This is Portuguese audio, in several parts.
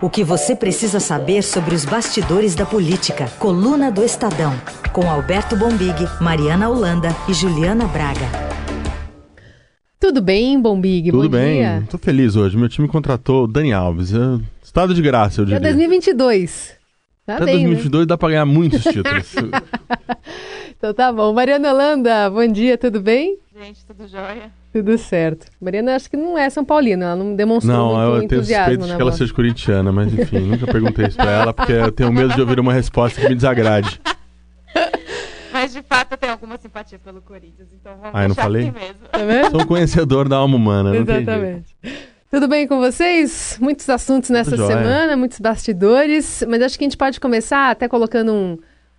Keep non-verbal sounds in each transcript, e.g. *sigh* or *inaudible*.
O que você precisa saber sobre os bastidores da política. Coluna do Estadão. Com Alberto Bombig, Mariana Holanda e Juliana Braga. Tudo bem, Bombig? Tudo Bom bem. dia. Tô feliz hoje. Meu time contratou o Dani Alves. É Estado de graça, eu É diria. 2022. Tá Até bem, 2022 dá pra ganhar muitos *laughs* títulos. né? Então tá bom. Mariana Holanda, bom dia, tudo bem? Gente, tudo jóia? Tudo certo. Mariana acho que não é São Paulina, ela não demonstrou Não, muito eu tenho entusiasmo suspeitas na que ela seja corintiana, mas enfim, nunca perguntei isso pra ela, porque eu tenho medo de ouvir uma resposta que me desagrade. *laughs* Mas de fato eu tenho alguma simpatia pelo Corinthians, então vamos Ah, eu não falei? assim mesmo. Tá vendo? Sou um conhecedor da alma humana, não tem jeito. Exatamente. Tudo bem com vocês? Muitos assuntos nessa semana, muitos bastidores, mas acho que a gente pode começar até colocando um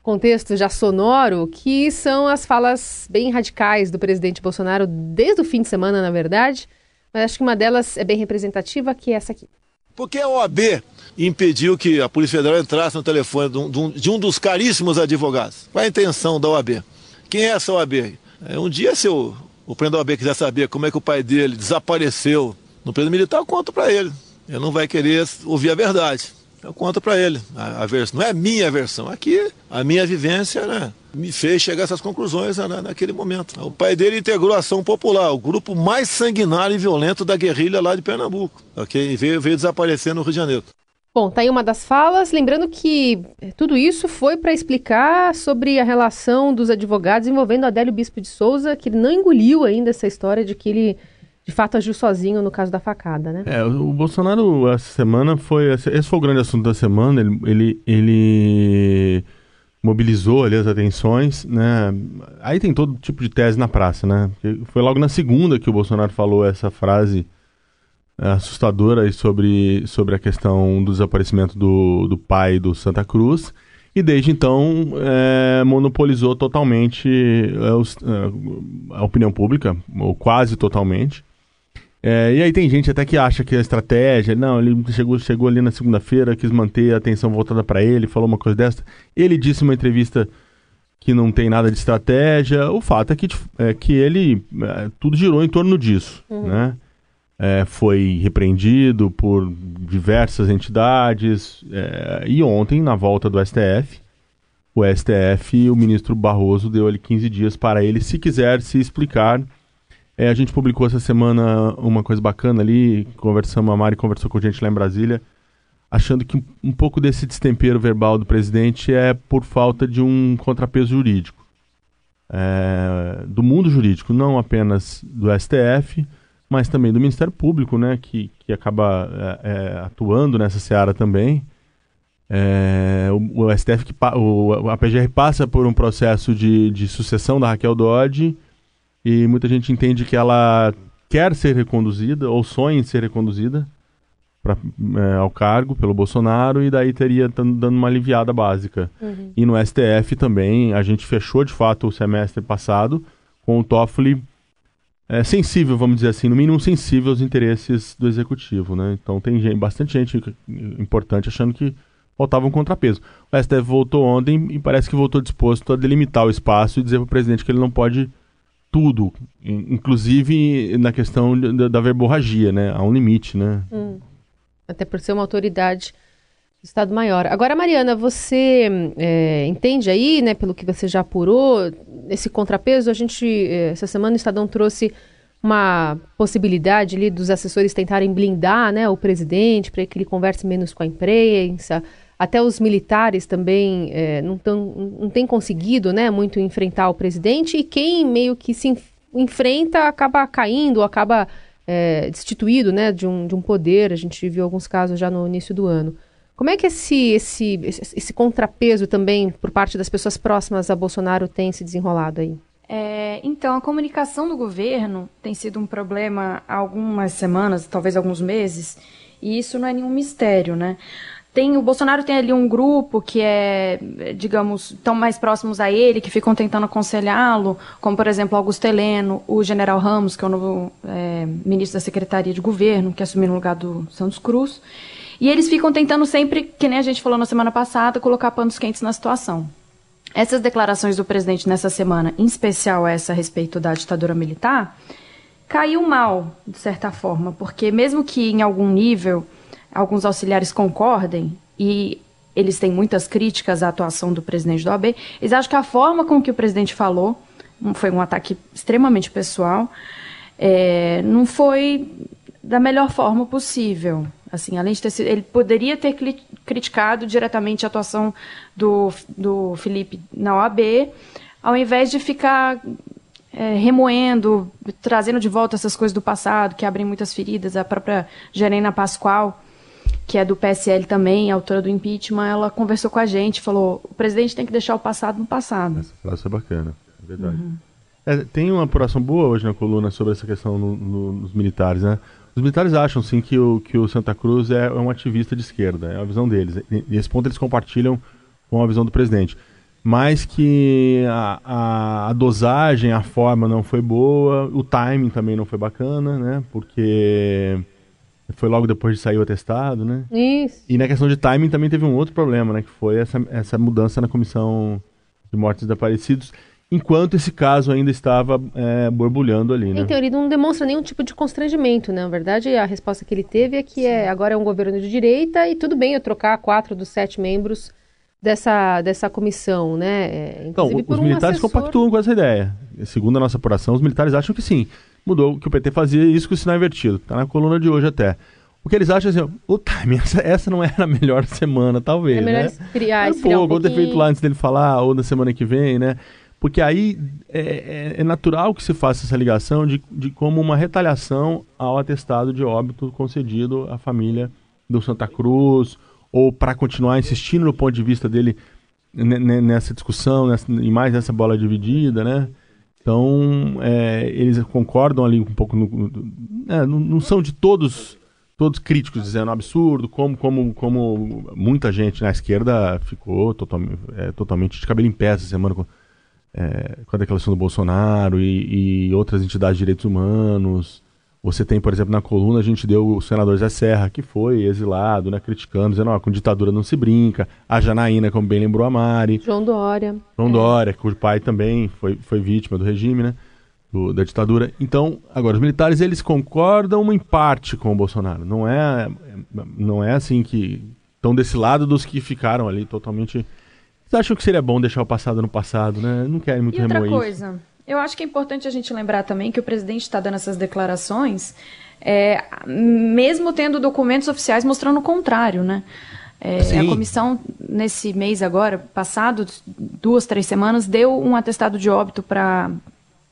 contexto já sonoro, que são as falas bem radicais do presidente Bolsonaro desde o fim de semana, na verdade. Mas acho que uma delas é bem representativa, que é essa aqui. Por que a OAB impediu que a Polícia Federal entrasse no telefone de um, dos caríssimos advogados? Qual a intenção da OAB? Quem é essa OAB? É, um dia, se o, o presidente da OAB quiser saber como é que o pai dele desapareceu no preso militar, eu conto para ele. Ele não vai querer ouvir a verdade. Eu conto para ele. A, a vers- não é a minha versão. Aqui, a minha vivência né, me fez chegar a essas conclusões né, na- naquele momento. O pai dele integrou a Ação Popular, o grupo mais sanguinário e violento da guerrilha lá de Pernambuco. ok? E veio, veio desaparecer no Rio de Janeiro. Bom, tá aí uma das falas. Lembrando que tudo isso foi para explicar sobre a relação dos advogados envolvendo Adélio Bispo de Souza, que ele não engoliu ainda essa história de que ele de fato agiu sozinho no caso da facada, né? É, o Bolsonaro, essa semana, foi. Esse foi o grande assunto da semana. Ele, ele, ele mobilizou ali as atenções, né? Aí tem todo tipo de tese na praça, né? Foi logo na segunda que o Bolsonaro falou essa frase é, assustadora aí sobre, sobre a questão do desaparecimento do, do pai do Santa Cruz. E desde então é, monopolizou totalmente é, é, a opinião pública, ou quase totalmente. É, e aí tem gente até que acha que a estratégia, não, ele chegou, chegou ali na segunda-feira, quis manter a atenção voltada para ele, falou uma coisa dessa. Ele disse numa entrevista que não tem nada de estratégia. O fato é que, é, que ele é, tudo girou em torno disso, né? É, foi repreendido por diversas entidades é, e ontem na volta do STF, o STF, o ministro Barroso deu ali 15 dias para ele, se quiser se explicar é, a gente publicou essa semana uma coisa bacana ali, conversamos, a Mari conversou com a gente lá em Brasília, achando que um, pouco desse destempero verbal do presidente é por falta de um contrapeso jurídico. É, do mundo jurídico, não apenas do STF, mas também do Ministério Público, né, que, que acaba é, é, atuando nessa seara também. É, o, o STF, que, o, a PGR passa por um processo de, de sucessão da Raquel Dodge, e muita gente entende que ela quer ser reconduzida ou sonha em ser reconduzida pra, é, ao cargo pelo Bolsonaro e daí teria tan- dando uma aliviada básica. E no STF também a gente fechou de fato o semestre passado com o Toffoli é, sensível, vamos dizer assim, no mínimo sensível aos interesses do executivo, né? Então tem gente, bastante gente importante achando que faltava um contrapeso. O STF voltou ontem e parece que voltou disposto a delimitar o espaço e dizer para o presidente que ele não pode tudo, in- inclusive na questão da, da verborragia, né? Há um limite, né? Até por ser uma autoridade do Estado Maior. Agora, Mariana, você hum, é, entende aí, né, pelo que você já apurou, esse contrapeso? A gente, é, essa semana, o Estadão trouxe uma possibilidade ali dos assessores tentarem blindar né, o presidente para que ele converse menos com a imprensa. Até os militares também é, não, tão, não têm conseguido né, muito enfrentar o presidente e quem meio que se enf- enfrenta acaba caindo, acaba é, destituído né, de, um, de um poder. A gente viu alguns casos já no início do ano. Como é que esse, esse, esse, contrapeso também por parte das pessoas próximas a Bolsonaro tem se desenrolado aí? É, então, a comunicação do governo tem sido um problema há algumas semanas, talvez alguns meses, e isso não é nenhum mistério, né? Tem, o Bolsonaro tem ali um grupo que é, digamos, tão mais próximos a ele, que ficam tentando aconselhá-lo, como, por exemplo, Augusto Heleno, o general Ramos, que é o novo é, ministro da Secretaria de Governo, que assumiu no lugar do Santos Cruz. E eles ficam tentando sempre, que nem a gente falou na semana passada, colocar panos quentes na situação. Essas declarações do presidente nessa semana, em especial essa a respeito da ditadura militar, caiu mal, de certa forma, porque mesmo que em algum nível alguns auxiliares concordem e eles têm muitas críticas à atuação do presidente do OAB, eles acham que a forma com que o presidente falou foi um ataque extremamente pessoal, é, não foi da melhor forma possível. Assim, além de ter sido, ele poderia ter criticado diretamente a atuação do, do Felipe na OAB, ao invés de ficar é, remoendo, trazendo de volta essas coisas do passado, que abrem muitas feridas. A própria Jerena Pascoal, que é do PSL também, autora do impeachment, ela conversou com a gente, falou: o presidente tem que deixar o passado no passado. Essa frase é bacana, é verdade. Uhum. É, tem uma apuração boa hoje na coluna sobre essa questão no, no, nos militares, né? Os militares acham, sim, que o, que o Santa Cruz é um ativista de esquerda, é a visão deles. E, esse ponto eles compartilham com a visão do presidente. Mas que a, a, a, dosagem, a forma não foi boa, o timing também não foi bacana, né? Porque foi logo depois de sair o atestado, né? Isso. E na questão de timing também teve um outro problema, né? Que foi essa, essa mudança na comissão de mortes desaparecidos enquanto esse caso ainda estava é, borbulhando ali, né? Então, ele não demonstra nenhum tipo de constrangimento, né? Na verdade, a resposta que ele teve é que é, agora é um governo de direita e tudo bem eu trocar quatro dos sete membros dessa, dessa comissão, né? É, então, os um militares assessor... compactuam com essa ideia. Segundo a nossa apuração, os militares acham que sim. Mudou, que o PT fazia isso com o sinal invertido. Está na coluna de hoje até. O que eles acham assim, o timing, *laughs* essa, essa não era a melhor semana, talvez, é melhor né? Esfriar, esfriar um ou ter feito lá antes dele falar, ou na semana que vem, né? Porque aí é, é, é, natural que se faça essa ligação de, de como uma retaliação ao atestado de óbito concedido à família do Santa Cruz, ou para continuar insistindo no ponto de vista dele nessa discussão nessa, e mais nessa bola dividida, né? Então, é, eles concordam ali um pouco, no, no, é, não, são de todos todos críticos dizendo absurdo, como, como, como muita gente na esquerda ficou totalmente, é, totalmente de cabelo em pé essa semana com, é, com a declaração do Bolsonaro e, e, outras entidades de direitos humanos. Você tem, por exemplo, na coluna a gente deu o senador Zé Serra, que foi exilado, né, criticando, dizendo, ó, com ditadura não se brinca. A Janaína, como bem lembrou a Mari. João Dória. João é. Dória, cujo pai também foi, foi vítima do regime, né, do, da ditadura. Então, agora, os militares, eles concordam em parte com o Bolsonaro. Não é, não é assim que estão desse lado dos que ficaram ali totalmente vocês acham que seria bom deixar o passado no passado, né? Não querem muito e outra coisa, isso. Eu acho que é importante a gente lembrar também que o presidente está dando essas declarações, é, mesmo tendo documentos oficiais mostrando o contrário, né? É, a comissão, nesse mês agora, passado, duas, três semanas, deu um atestado de óbito para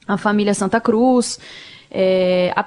a família Santa Cruz. É, a,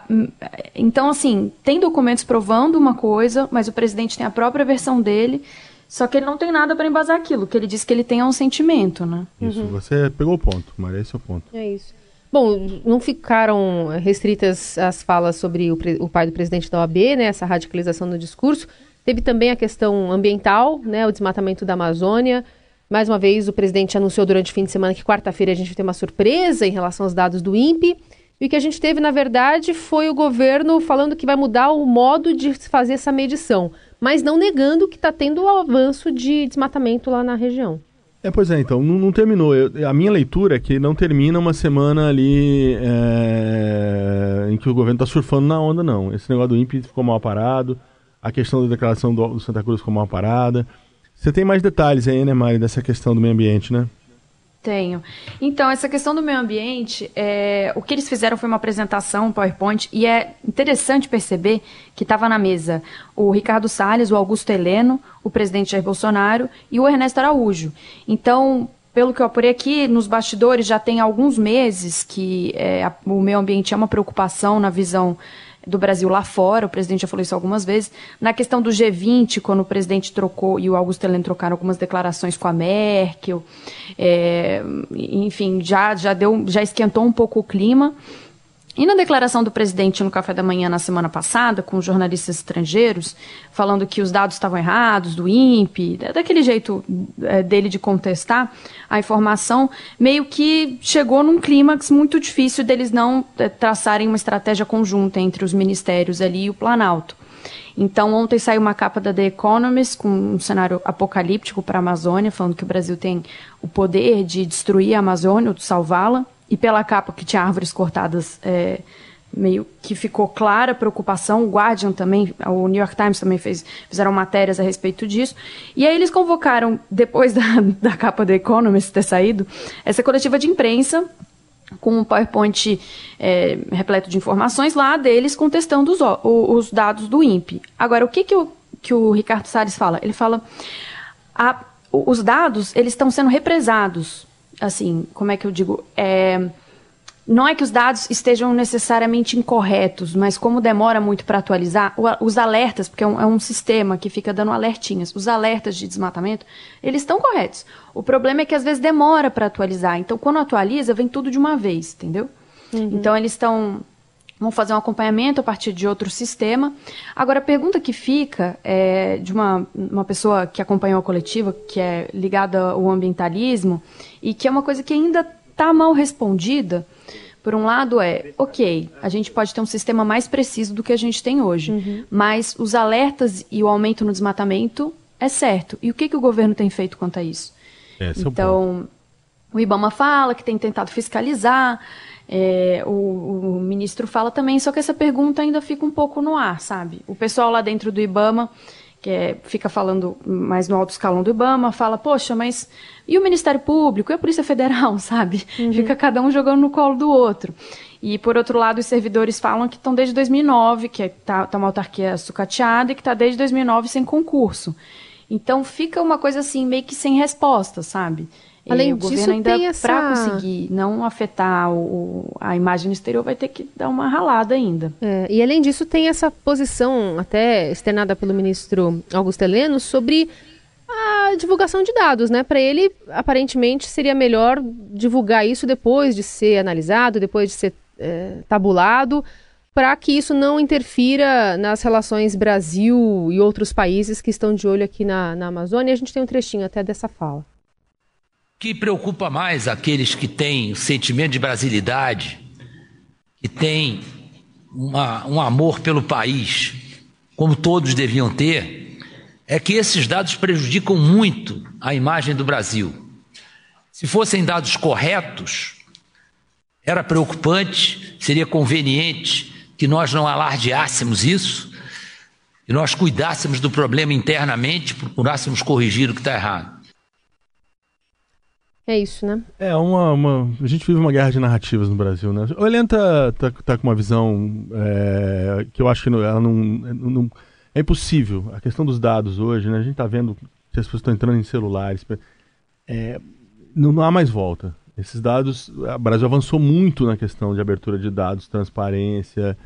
então, assim, tem documentos provando uma coisa, mas o presidente tem a própria versão dele. Só que ele não tem nada para embasar aquilo, que ele diz que ele tem é um sentimento, né? Isso, uhum. você pegou o ponto, Maria, esse é o ponto. É isso. Bom, não ficaram restritas as falas sobre o, o pai do presidente da OAB, né, essa radicalização no discurso. Teve também a questão ambiental, né, o desmatamento da Amazônia. Mais uma vez, o presidente anunciou durante o fim de semana que quarta-feira a gente vai ter uma surpresa em relação aos dados do INPE. E o que a gente teve, na verdade, foi o governo falando que vai mudar o modo de fazer essa medição mas não negando que está tendo o avanço de desmatamento lá na região. É, pois é, então, não, não terminou. Eu, a minha leitura é que não termina uma semana ali é, em que o governo está surfando na onda, não. Esse negócio do INPE ficou mal parado, a questão da declaração do, do Santa Cruz ficou mal parada. Você tem mais detalhes aí, né, Mari, dessa questão do meio ambiente, né? Tenho. Então, essa questão do meio ambiente, é, o que eles fizeram foi uma apresentação, um PowerPoint, e é interessante perceber que estava na mesa o Ricardo Salles, o Augusto Heleno, o presidente Jair Bolsonaro e o Ernesto Araújo. Então, pelo que eu apurei aqui, nos bastidores já tem alguns meses que é, o meio ambiente é uma preocupação na visão do Brasil lá fora, o presidente já falou isso algumas vezes. Na questão do G20, quando o presidente trocou e o Augusto Heleno trocaram algumas declarações com a Merkel, é, enfim, já, já, deu, já esquentou um pouco o clima. E na declaração do presidente no café da manhã na semana passada, com jornalistas estrangeiros, falando que os dados estavam errados, do INPE, daquele jeito é, dele de contestar a informação, meio que chegou num clímax muito difícil deles não é, traçarem uma estratégia conjunta entre os ministérios ali e o Planalto. Então, ontem saiu uma capa da The Economist com um cenário apocalíptico para a Amazônia, falando que o Brasil tem o poder de destruir a Amazônia ou de salvá-la e pela capa que tinha árvores cortadas é, meio que ficou clara a preocupação, o Guardian também, o New York Times também fez, fizeram matérias a respeito disso. E aí eles convocaram, depois *laughs* da, da capa do Economist ter saído, essa coletiva de imprensa com um PowerPoint é, repleto de informações lá deles contestando os, os dados do INPE. Agora, o que, que, o, que o Ricardo Salles fala? Ele fala, a, os dados, eles estão sendo represados, assim, como é que eu digo? É, não é que os dados estejam necessariamente incorretos, mas como demora muito para atualizar, os alertas, porque é um, é um, sistema que fica dando alertinhas, os alertas de desmatamento, eles estão corretos. O problema é que às vezes demora para atualizar. Então, quando atualiza, vem tudo de uma vez, entendeu? Uhum. Então, eles estão. Vão fazer um acompanhamento a partir de outro sistema. Agora, a pergunta que fica é de uma, uma pessoa que acompanhou a coletiva, que é ligada ao ambientalismo, e que é uma coisa que ainda está mal respondida por um lado é, ok, a gente pode ter um sistema mais preciso do que a gente tem hoje, uhum. mas os alertas e o aumento no desmatamento é certo. E o que, que o governo tem feito quanto a isso? Esse então, é o, o IBAMA fala que tem tentado fiscalizar, é, o, o, ministro fala também, só que essa pergunta ainda fica um pouco no ar, sabe? O pessoal lá dentro do IBAMA que é, fica falando mais no alto escalão do IBAMA, fala, poxa, mas e o Ministério Público e a Polícia Federal, *laughs* sabe? Uhum. Fica cada um jogando no colo do outro. E, por outro lado, os servidores falam que estão desde 2009, que está tá uma autarquia sucateada e que está desde 2009 sem concurso. Então, fica uma coisa assim, meio que sem resposta, sabe? Além o disso, governo ainda essa... para conseguir não afetar o, a imagem exterior vai ter que dar uma ralada ainda. É, e além disso tem essa posição até externada pelo ministro Augusto Heleno sobre a divulgação de dados, né? Para ele aparentemente seria melhor divulgar isso depois de ser analisado, depois de ser é, tabulado, para que isso não interfira nas relações Brasil e outros países que estão de olho aqui na, na Amazônia. E a gente tem um trechinho até dessa fala que preocupa mais aqueles que têm o sentimento de brasilidade, que têm uma, um amor pelo país, como todos deviam ter, é que esses dados prejudicam muito a imagem do Brasil. Se fossem dados corretos, era preocupante, seria conveniente que nós não alardeássemos isso, que nós cuidássemos do problema internamente, procurássemos corrigir o que está errado. É isso, né? É, uma, uma. A gente vive uma guerra de narrativas no Brasil, né? O Helena tá, tá, tá, com uma visão é, que eu acho que ela não, não, É impossível. A questão dos dados hoje, né? A gente tá vendo que as pessoas estão entrando em celulares. É, não, não há mais volta. Esses dados. O Brasil avançou muito na questão de abertura de dados, transparência.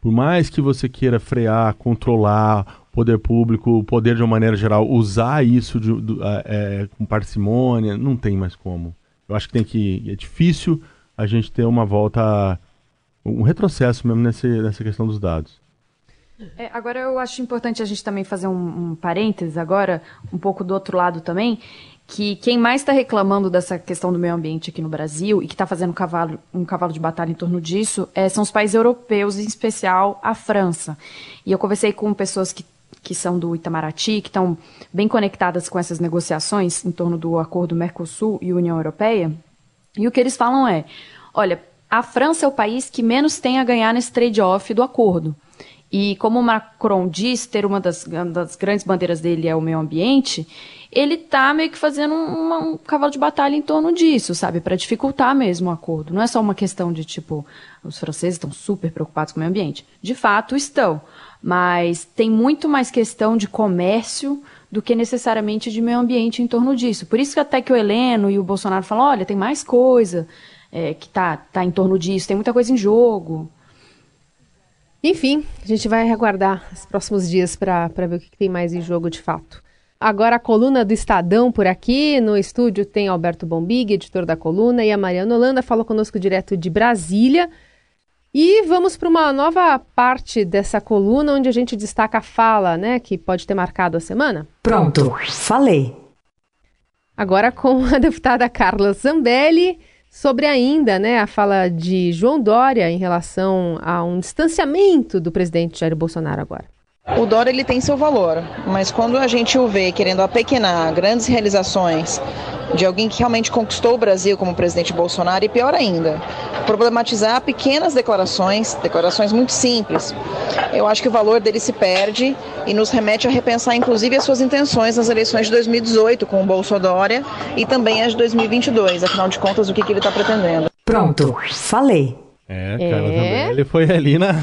Por mais que você queira frear, controlar, poder público, o poder de uma maneira geral, usar isso de, de, é, com parcimônia, não tem mais como. Eu acho que tem que. É difícil a gente ter uma volta. um retrocesso mesmo nesse, nessa questão dos dados. É, agora eu acho importante a gente também fazer um, um parênteses agora, um pouco do outro lado também, que quem mais está reclamando dessa questão do meio ambiente aqui no Brasil e que está fazendo um cavalo, um cavalo de batalha em torno disso é, são os países europeus, em especial a França. E eu conversei com pessoas que que são do Itamaraty, que estão bem conectadas com essas negociações em torno do acordo Mercosul e União Europeia. E o que eles falam é: olha, a França é o país que menos tem a ganhar nesse trade-off do acordo. E como o Macron diz ter uma das, uma das grandes bandeiras dele é o meio ambiente, ele está meio que fazendo um, um, cavalo de batalha em torno disso, sabe? Para dificultar mesmo o acordo. Não é só uma questão de tipo, os franceses estão super preocupados com o meio ambiente. De fato, estão mas tem muito mais questão de comércio do que necessariamente de meio ambiente em torno disso. Por isso que até que o Heleno e o Bolsonaro falam, olha, tem mais coisa é, que está tá em torno disso, tem muita coisa em jogo. Enfim, a gente vai aguardar os próximos dias para ver o que, que tem mais em jogo de fato. Agora a coluna do Estadão por aqui. No estúdio tem Alberto Bombig, editor da coluna, e a Mariana Holanda falou conosco direto de Brasília. E vamos para uma nova parte dessa coluna onde a gente destaca a fala, né, que pode ter marcado a semana. Pronto, falei. Agora com a *laughs* deputada Carla Zambelli sobre ainda, né, a fala de João Dória em relação a um distanciamento do presidente Jair Bolsonaro agora. O Dória ele tem seu valor, mas quando a gente o vê querendo apequenar grandes realizações de alguém que realmente conquistou o Brasil como presidente Bolsonaro e pior ainda, problematizar pequenas declarações, declarações muito simples. Eu acho que o valor dele se perde e nos remete a repensar inclusive as suas intenções nas eleições de 2018 com o Bolsonaro e também as de 2022, afinal de contas o que, que ele está pretendendo. Pronto, falei. É, cara, É? também ele foi ali na. *laughs*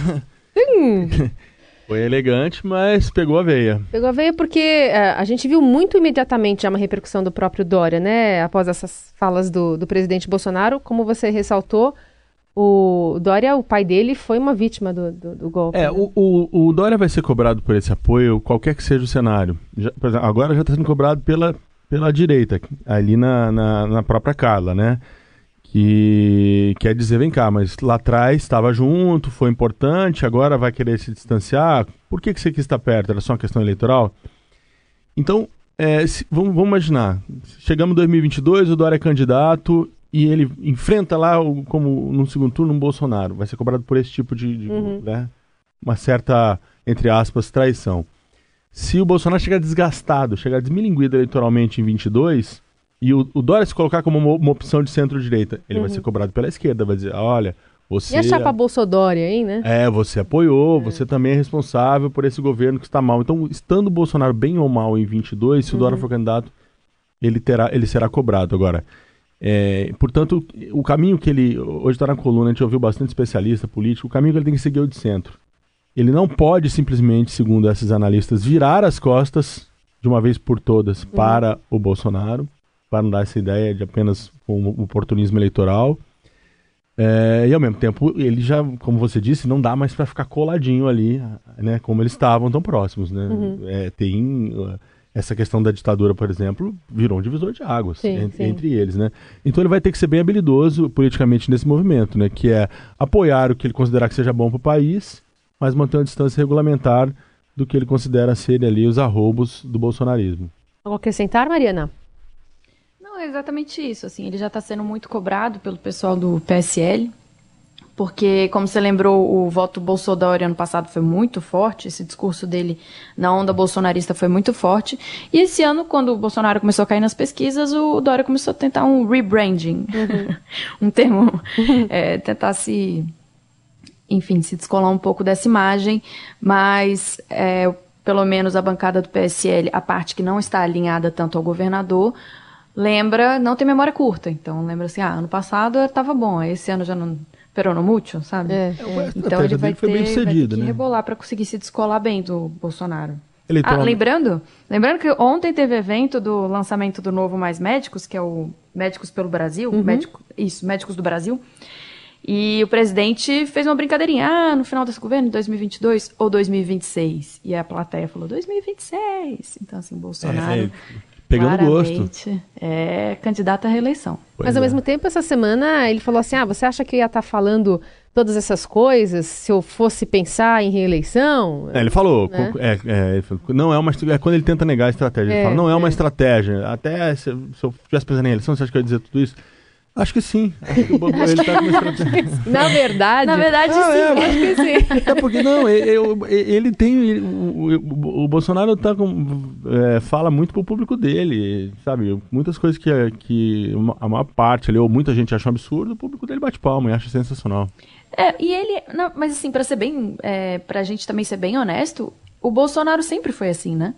foi elegante, mas pegou a veia. Pegou a veia porque é, a gente viu muito imediatamente já uma repercussão do próprio Dória, né? Após essas falas do, do presidente Bolsonaro, como você ressaltou, o Dória, o pai dele, foi uma vítima do, do, do golpe. É, né? o, o, o Dória vai ser cobrado por esse apoio, qualquer que seja o cenário. Já- exemplo, agora já está sendo cobrado pela, pela direita, ali na, na, na própria Carla, né? Que quer dizer, vem cá, mas lá atrás estava junto, foi importante, agora vai querer se distanciar. Por que, que você quis estar perto? Era só uma questão eleitoral? Então, é, se- vamos, vamos imaginar, chegamos em 2022, o Dória é candidato e ele enfrenta lá, o- como no segundo turno, um Bolsonaro. Vai ser cobrado por esse tipo de, de, né, uma certa, entre aspas, traição. Se o Bolsonaro chegar desgastado, chegar desmilinguido eleitoralmente em 22, e o, o Dória se colocar como uma, uma opção de centro-direita, ele vai ser cobrado pela esquerda, vai dizer, olha, você... E a chapa Bolsodória, hein, né? É, você apoiou, você também é responsável por esse governo que está mal. Então, estando o Bolsonaro bem ou mal em 22, se o Dória for candidato, ele, terá, ele será cobrado. Agora, é, portanto, o caminho que ele. Hoje está na coluna, a gente ouviu bastante especialista político, o caminho que ele tem que seguir é o de centro. Ele não pode simplesmente, segundo esses analistas, virar as costas de uma vez por todas para o Bolsonaro, para não dar essa ideia de apenas um oportunismo eleitoral. É, e ao mesmo tempo, ele já, como você disse, não dá mais para ficar coladinho ali, né? Como eles estavam tão próximos, né? É, tem uh, essa questão da ditadura, por exemplo, virou um divisor de águas Sim, en- sim. entre eles, né? Então ele vai ter que ser bem habilidoso politicamente nesse movimento, né? Que é apoiar o que ele considerar que seja bom para o país, mas manter uma distância regulamentar do que ele considera ser ali os arrobos do bolsonarismo. Algo a acrescentar, Mariana? Não, é exatamente isso. Assim, ele já está sendo muito cobrado pelo pessoal do PSL, porque, como você lembrou, o voto Bolsonaro ano passado foi muito forte, esse discurso dele na onda bolsonarista foi muito forte. E esse ano, quando o Bolsonaro começou a cair nas pesquisas, o Dória começou a tentar um rebranding, *laughs* um termo, é, tentar se enfim, se descolar um pouco dessa imagem, mas é, pelo menos a bancada do PSL, a parte que não está alinhada tanto ao governador, lembra, não tem memória curta. Então lembra assim, ah, ano passado estava bom, esse ano já não perono mútil, sabe? É, Então ele vai ter, bem vai ter né? rebolar para conseguir se descolar bem do Bolsonaro. Ah, lembrando, lembrando que ontem teve evento do lançamento do novo Mais Médicos, que é o Médicos pelo Brasil, médico, isso, Médicos do Brasil. E o presidente fez uma brincadeirinha, ah, no final desse governo, 2022 ou 2026. E a plateia falou 2026. Então assim, Bolsonaro É, é, pegando gosto. é candidato à reeleição. Pois Mas ao é. mesmo tempo, essa semana ele falou assim: ah, você acha que eu ia estar falando todas essas coisas se eu fosse pensar em reeleição? É, ele falou, Né? é, é, não é uma é quando ele tenta negar a estratégia, ele É, fala, não é uma é. estratégia. Até se, se eu estivesse pensando em eleição, você acha que eu ia dizer tudo isso? Acho que sim. *laughs* Acho que o Bobo- ele tá. Na verdade. Na verdade, Ah, sim. é, mas- acho que sim. É porque não, e- eu- e- ele tem. ele- O, o- o Bolsonaro tá com, é, fala muito pro público dele, sabe? Muitas coisas que, que a maior parte ali, ou muita gente acha um absurdo, o público dele bate palma e acha sensacional. É, e ele. não, mas assim, pra ser bem. É, pra gente também ser bem honesto, o Bolsonaro sempre foi assim, né?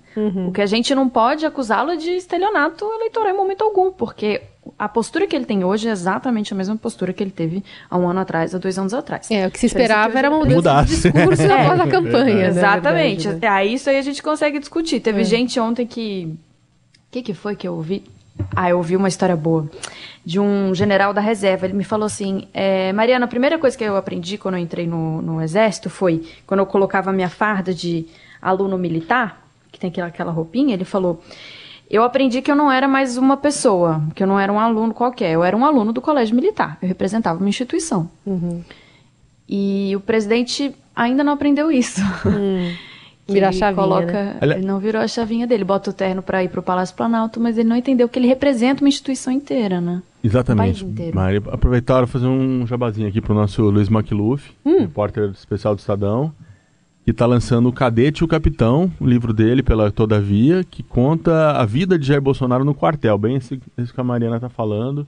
O que a gente não pode acusá-lo é de estelionato eleitoral em momento algum, porque a postura que ele tem hoje é exatamente a mesma postura que ele teve há um ano atrás, há dois anos atrás. É, o que se esperava que era uma hoje- mudança Mudasse. de discurso *laughs* É. após a campanha. né, Exatamente. verdade, né? É, isso aí a gente consegue discutir. Teve gente ontem que. O que, que foi que eu ouvi? Ah, eu ouvi uma história boa. De um general da reserva. Ele me falou assim: é, Mariana, a primeira coisa que eu aprendi quando eu entrei no, no exército foi quando eu colocava a minha farda de aluno militar, que tem aquela, aquela roupinha. Ele falou. Eu aprendi que eu não era mais uma pessoa, que eu não era um aluno qualquer, eu era um aluno do colégio militar. Eu representava uma instituição. E o presidente ainda não aprendeu isso. *laughs* Que Virar a ele chavinha, Coloca, né? Ele não virou a chavinha dele, bota o terno para ir pro Palácio Planalto, mas ele não entendeu que ele representa uma instituição inteira, né? Exatamente. O aproveitar para fazer um jabazinho aqui pro nosso Luiz Macluf, Hum. repórter especial do Estadão, que está lançando o Cadete e o Capitão, o livro dele pela Todavia, que conta a vida de Jair Bolsonaro no quartel, bem esse, esse que a Mariana está falando.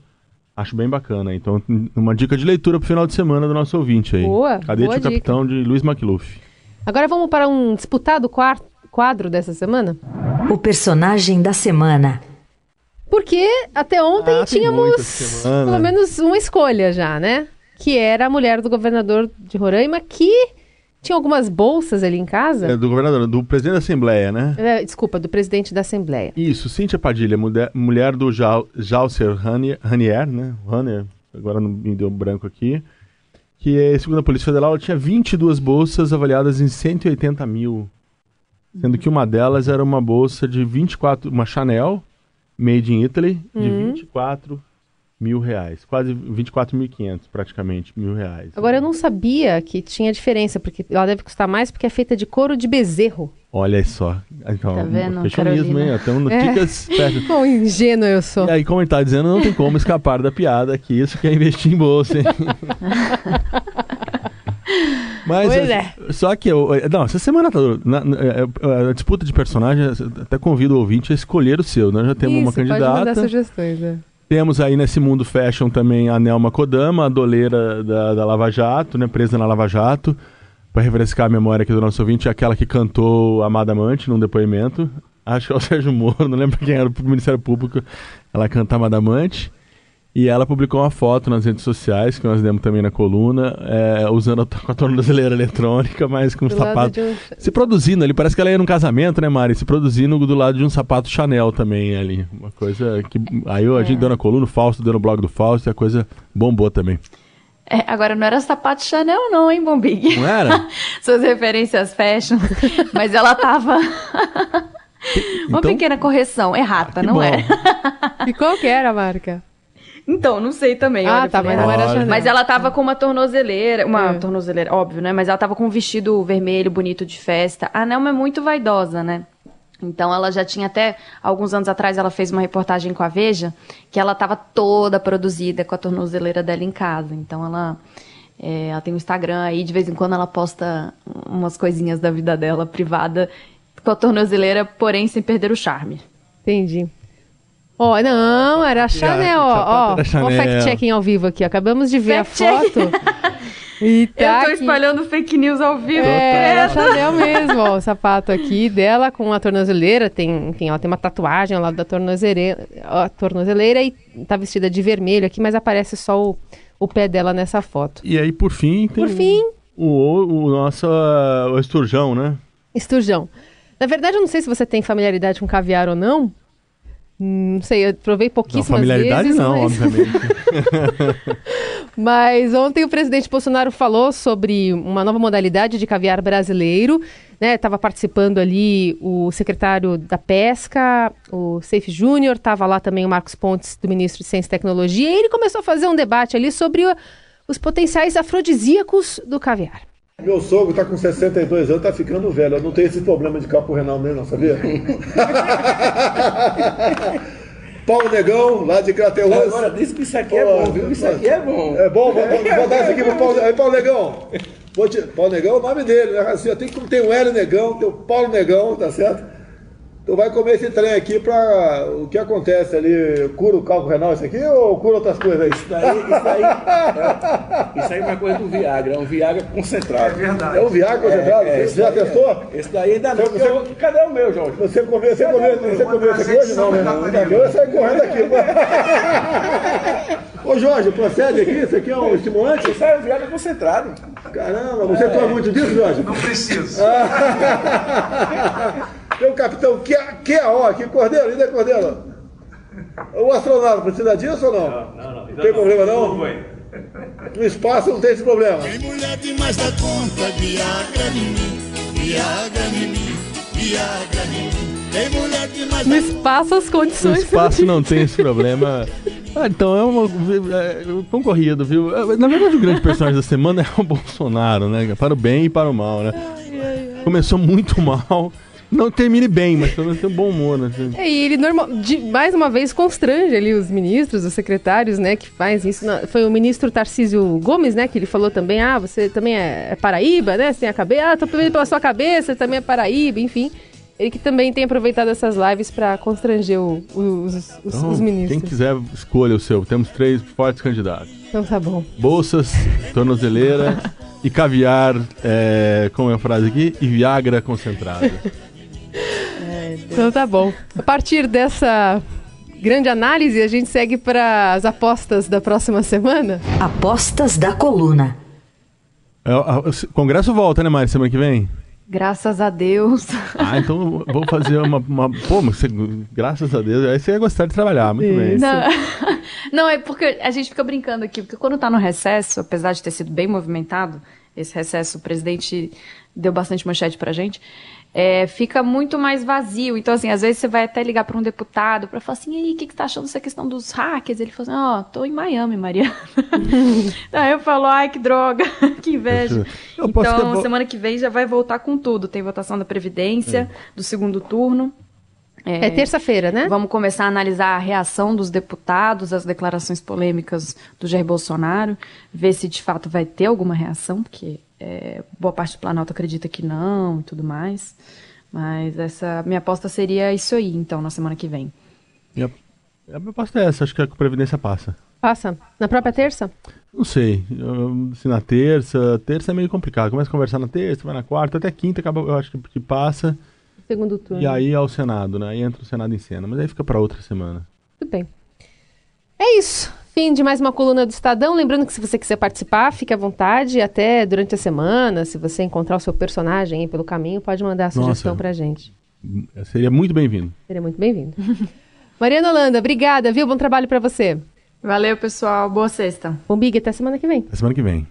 Acho bem bacana. Então, uma dica de leitura para o final de semana do nosso ouvinte aí. Boa, Cadete boa e o Capitão de Luiz McLuff. Agora vamos para um disputado quadro dessa semana? O personagem da semana. Porque até ontem Ah, tínhamos pelo menos uma escolha já, né? Que era a mulher do governador de Roraima, que tinha algumas bolsas ali em casa. É do governador, do presidente da Assembleia, né? É, desculpa, do presidente da Assembleia. Isso, Cíntia Padilha, mulher, mulher do Jalcer Ranier, né? Ranier, agora não me deu branco aqui. Que, é, segundo a Polícia Federal, ela tinha 22 bolsas avaliadas em 180 mil. Sendo que uma delas era uma bolsa de 24, uma Chanel, made in Italy, de 24 mil reais. Quase 24.500, praticamente, mil reais. Agora eu não sabia que tinha diferença, porque ela deve custar mais porque é feita de couro de bezerro. Olha só. Então, Tá vendo, fashionismo, hein? Temos É. dicas fashion. *laughs* Quão ingênua eu sou. E aí, como ele tá dizendo, não tem como escapar da piada que isso que é investir em bolsa, hein? *laughs* Mas, Pois é, Só que, eu, não, essa semana tá, na, na- é, a disputa de personagens, até convido o ouvinte a escolher o seu. Nós já temos uma Isso, Pode mandar candidata. sugestões, né? Temos aí nesse mundo fashion também a Nelma Kodama, a doleira da, da Lava Jato, né, presa na Lava Jato. Para refrescar a memória aqui do nosso ouvinte, é aquela que cantou Amada Amante num depoimento. Acho que é o *laughs* Sérgio Moro, não lembro quem era do Ministério Público. Ela canta Amada Amante. E ela publicou uma foto nas redes sociais, que nós demos também na coluna, é, usando a, com a tornozeleira eletrônica, mas com um sapato. um- Se produzindo ali, parece que ela ia num casamento, né, Mari? Se produzindo do lado de um sapato Chanel também ali. Uma coisa que. Aí a gente deu na coluna, o Fausto deu no blog do Fausto e a coisa bombou também. É, agora não era sapato Chanel não, hein, Bombig? Não era? *laughs* Suas referências fashion. *laughs* Mas ela tava... Uma Então- pequena correção, errata, Que não bom. é? E qual que era a marca? Então, não sei também. Ah, olha, tá, mas não era. Chanel. Mas ela tava com uma tornozeleira, uma É. tornozeleira, óbvio, né? Mas ela tava com um vestido vermelho, bonito de festa. A Nelma é muito vaidosa, né? Então ela já tinha até, alguns anos atrás, ela fez uma reportagem com a Veja, que ela tava toda produzida com a tornozeleira dela em casa. Então ela, é, ela tem um Instagram aí, de vez em quando ela posta umas coisinhas da vida dela privada com a tornozeleira, porém sem perder o charme. Entendi. Ó, não, era a Chanel, ó. sapato Ó, fact-checking ao vivo aqui. Acabamos de ver a foto. *laughs* E tá Eu tô aqui. espalhando fake news ao vivo. É, era a Chanel mesmo, ó, o sapato aqui dela com a tornozeleira, tem, enfim, ela tem uma tatuagem ao lado da tornozeleira, a tornozeleira e tá vestida de vermelho aqui, mas aparece só o, o pé dela nessa foto. E aí, por fim, tem Por fim, o, o nosso ah, o esturjão, né? esturjão. Na verdade, eu não sei se você tem familiaridade com caviar ou não. Hum, Não sei, eu provei Não, pouquíssimas familiaridade vezes. não, mas... obviamente. *laughs* Mas ontem o presidente Bolsonaro falou sobre uma nova modalidade de caviar brasileiro. Estava participando ali o secretário da Pesca, o Seif Júnior, estava lá também o Marcos Pontes, do ministro de Ciência e Tecnologia, e ele começou a fazer um debate ali sobre os potenciais afrodisíacos do caviar. Meu sogro tá com 62 anos, tá ficando velho. Eu não tenho esse problema de campo renal mesmo, não, sabia? *laughs* Paulo Negão, lá de Crateus. Agora diz que isso aqui é bom, viu? Isso aqui é bom. É bom, vou, vou- dar isso aqui pro Paulo, aí, Paulo Negão. Te- Paulo Negão é o nome dele, né? Assim, tem, tem o Hélio Negão, tem o Paulo Negão, tá certo? Tu vai comer esse trem aqui pra. O que acontece ali? Cura o cálculo renal isso aqui ou cura outras coisas aí? Isso daí, isso aí, é, isso aí é uma coisa do Viagra, é um Viagra concentrado. É verdade. É o Viagra concentrado? Você já testou? Esse daí ainda não. Você- eu- cadê o meu, Jorge? Você comeu, você comeu, você comeu isso aqui hoje não, né? Não, eu saio correndo aqui. Ô Jorge, procede aqui, isso aqui é um estimulante? Isso aí é um Viagra concentrado. Caramba, você toma muito disso, Jorge? Não preciso. *laughs* Tem o capitão QAO aqui, Cordeiro, ainda é Cordeiro? O astronauta precisa disso ou não? Não, não, não. Tem problema não? No espaço não tem esse problema. Tem mulher demais da conta, Viagra em mim, Viagra em mim, Viagra em mim. Tem mulher demais No espaço, as No condições. espaço não tem esse problema. *laughs* Ah, então é uma é, concorrido, viu? É, Na verdade, o grande personagem da semana é o Bolsonaro, né? Para o bem e para o mal, né? Começou muito mal não termine bem, mas pelo menos tem um bom humor, né? É, e ele normal, de- mais uma vez constrange ali os ministros, os secretários, né, que faz isso. Foi o ministro Tarcísio Gomes, né, que ele falou também, ah, você também é, é Paraíba, né, você tem a cabeça, ah, tô pedindo pela sua cabeça, também é Paraíba, enfim. Ele que também tem aproveitado essas lives para constranger o- o- os, os- Então, os ministros. quem quiser, escolha o seu. Temos três fortes candidatos. Então tá bom. Bolsas, tornozeleira *laughs* e caviar, é, como é a frase aqui? E Viagra concentrada. *laughs* Então tá bom. A partir dessa grande análise, a gente segue para as apostas da próxima semana. Apostas da coluna. É, O Congresso volta, né, Mari, semana que vem? Graças a Deus. Ah, então vou fazer uma. uma pô, mas você, graças a Deus, aí você ia gostar de trabalhar, muito bem. Não, *laughs* não, é porque a gente fica brincando aqui, porque quando tá no recesso, apesar de ter sido bem movimentado, esse recesso, o presidente deu bastante manchete pra gente, é, fica muito mais vazio. Então, assim, às vezes você vai até ligar para um deputado para falar assim, e aí, o que, que você tá achando dessa questão dos hackers? Ele fala assim, ó, tô em Miami, Mariana. *laughs* aí eu falo, ai, que droga, *laughs* que inveja. Eu Então, semana que vem já vai voltar com tudo. Tem votação da Previdência, do segundo turno. É, terça-feira, né? Vamos começar a analisar a reação dos deputados às declarações polêmicas do Jair Bolsonaro, ver se de fato vai ter alguma reação, porque é, boa parte do Planalto acredita que não e tudo mais. Mas essa minha aposta seria isso aí, então, na semana que vem. E a, minha aposta é essa, acho que a Previdência passa. Passa. Na própria terça? Não sei, eu- se na terça, terça é meio complicado. Começa a conversar na terça, vai na quarta, até quinta, acaba, eu acho que, que passa. Segundo turno. E aí ao Senado, né? Aí entra o Senado em cena, mas aí fica pra outra semana. Tudo bem. É isso. Fim de mais uma coluna do Estadão. Lembrando que se você quiser participar, fique à vontade. Até durante a semana, se você encontrar o seu personagem aí pelo caminho, pode mandar a sugestão Nossa. pra gente. Seria muito bem-vindo. Seria muito bem-vindo. *laughs* Mariana Holanda, obrigada, viu? Bom trabalho pra você. Valeu, pessoal. Boa sexta. Bom Big, até semana que vem. Até semana que vem.